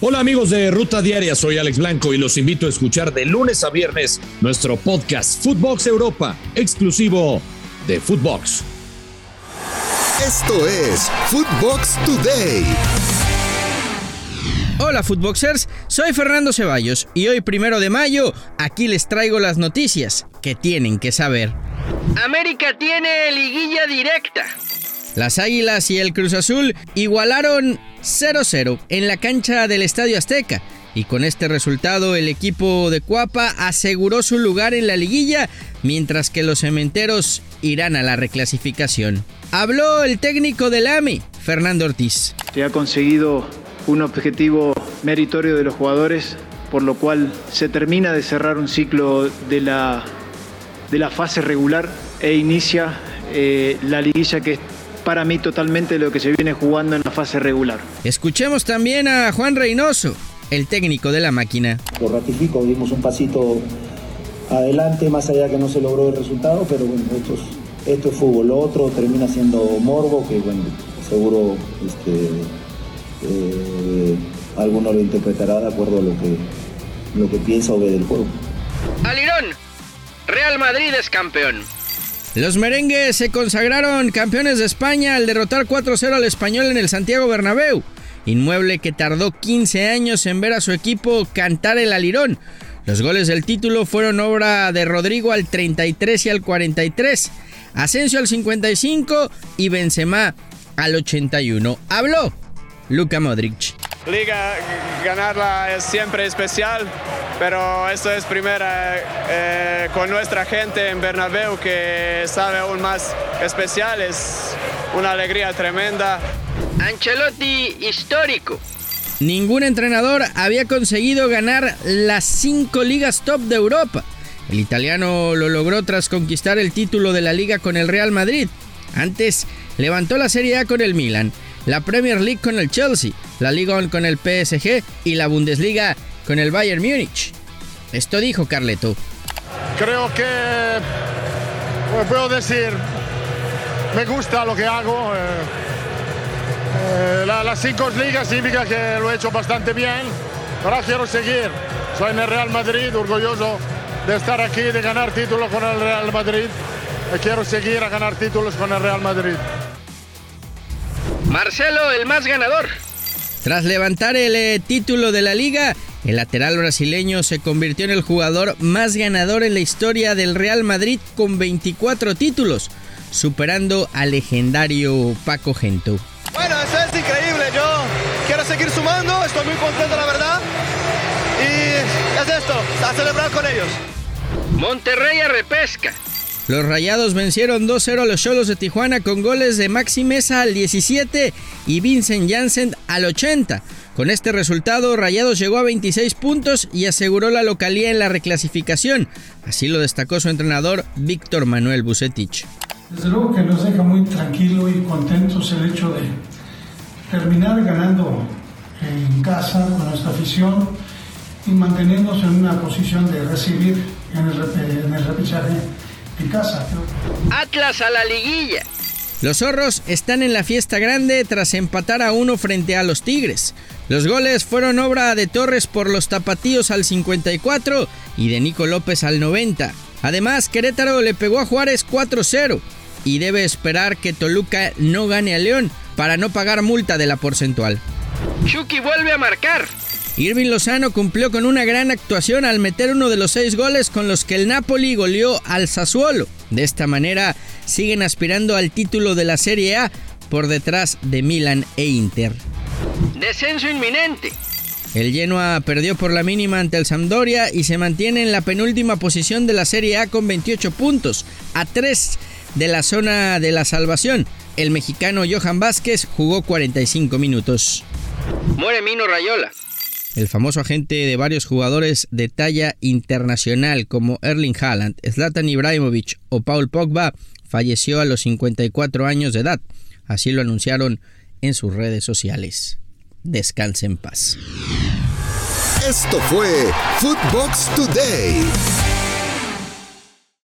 Hola amigos de Ruta Diaria, soy Alex Blanco y los invito a escuchar de lunes a viernes nuestro podcast Footbox Europa, exclusivo de Footbox. Esto es Footbox Today. Hola Footboxers, soy Fernando Ceballos y hoy primero de mayo aquí les traigo las noticias que tienen que saber. América tiene liguilla directa. Las Águilas y el Cruz Azul igualaron 0-0 en la cancha del Estadio Azteca y con este resultado el equipo de Cuapa aseguró su lugar en la liguilla mientras que los cementeros irán a la reclasificación. Habló el técnico del AMI, Fernando Ortiz. Se ha conseguido un objetivo meritorio de los jugadores, por lo cual se termina de cerrar un ciclo de la, de la fase regular e inicia eh, la liguilla que es para mí totalmente lo que se viene jugando en la fase regular. Escuchemos también a Juan Reynoso, el técnico de la máquina. Lo ratifico, dimos un pasito adelante, más allá que no se logró el resultado, pero bueno, esto es, esto es fútbol. Lo otro termina siendo morbo, que bueno, seguro este, eh, alguno lo interpretará de acuerdo a lo que, lo que piensa o ve del juego. Alirón, Real Madrid es campeón. Los merengues se consagraron campeones de España al derrotar 4-0 al español en el Santiago Bernabéu, inmueble que tardó 15 años en ver a su equipo cantar el alirón. Los goles del título fueron obra de Rodrigo al 33 y al 43, Asensio al 55 y Benzema al 81. Habló Luka Modric. Liga, ganarla es siempre especial, pero esto es primera eh, con nuestra gente en Bernabéu que sabe aún más especial, es una alegría tremenda. Ancelotti histórico. Ningún entrenador había conseguido ganar las cinco ligas top de Europa. El italiano lo logró tras conquistar el título de la liga con el Real Madrid. Antes levantó la Serie A con el Milan la Premier League con el Chelsea, la Liga con el PSG y la Bundesliga con el Bayern Múnich. Esto dijo Carleto. Creo que puedo decir, me gusta lo que hago. Eh, eh, las cinco ligas significa que lo he hecho bastante bien. Ahora quiero seguir. Soy en el Real Madrid, orgulloso de estar aquí, de ganar títulos con el Real Madrid. Y quiero seguir a ganar títulos con el Real Madrid. Marcelo, el más ganador. Tras levantar el eh, título de la liga, el lateral brasileño se convirtió en el jugador más ganador en la historia del Real Madrid con 24 títulos, superando al legendario Paco Gento. Bueno, eso es increíble. Yo quiero seguir sumando, estoy muy contento, la verdad. Y es esto, a celebrar con ellos. Monterrey a repesca. Los Rayados vencieron 2-0 a los Cholos de Tijuana con goles de Maxi Mesa al 17 y Vincent Janssen al 80. Con este resultado, Rayados llegó a 26 puntos y aseguró la localía en la reclasificación. Así lo destacó su entrenador Víctor Manuel Bucetich. Desde luego que nos deja muy tranquilo y contentos el hecho de terminar ganando en casa con nuestra afición y mantenernos en una posición de recibir en el, en casa. Atlas a la liguilla. Los zorros están en la fiesta grande tras empatar a uno frente a los Tigres. Los goles fueron obra de Torres por los tapatíos al 54 y de Nico López al 90. Además, Querétaro le pegó a Juárez 4-0 y debe esperar que Toluca no gane a León para no pagar multa de la porcentual. Chucky vuelve a marcar. Irving Lozano cumplió con una gran actuación al meter uno de los seis goles con los que el Napoli goleó al Sassuolo. De esta manera siguen aspirando al título de la Serie A por detrás de Milan e Inter. Descenso inminente. El Genoa perdió por la mínima ante el Sampdoria y se mantiene en la penúltima posición de la Serie A con 28 puntos, a 3 de la zona de la salvación. El mexicano Johan Vázquez jugó 45 minutos. Muere Mino Rayola. El famoso agente de varios jugadores de talla internacional como Erling Haaland, Zlatan Ibrahimovic o Paul Pogba falleció a los 54 años de edad. Así lo anunciaron en sus redes sociales. Descanse en paz. Esto fue Footbox Today.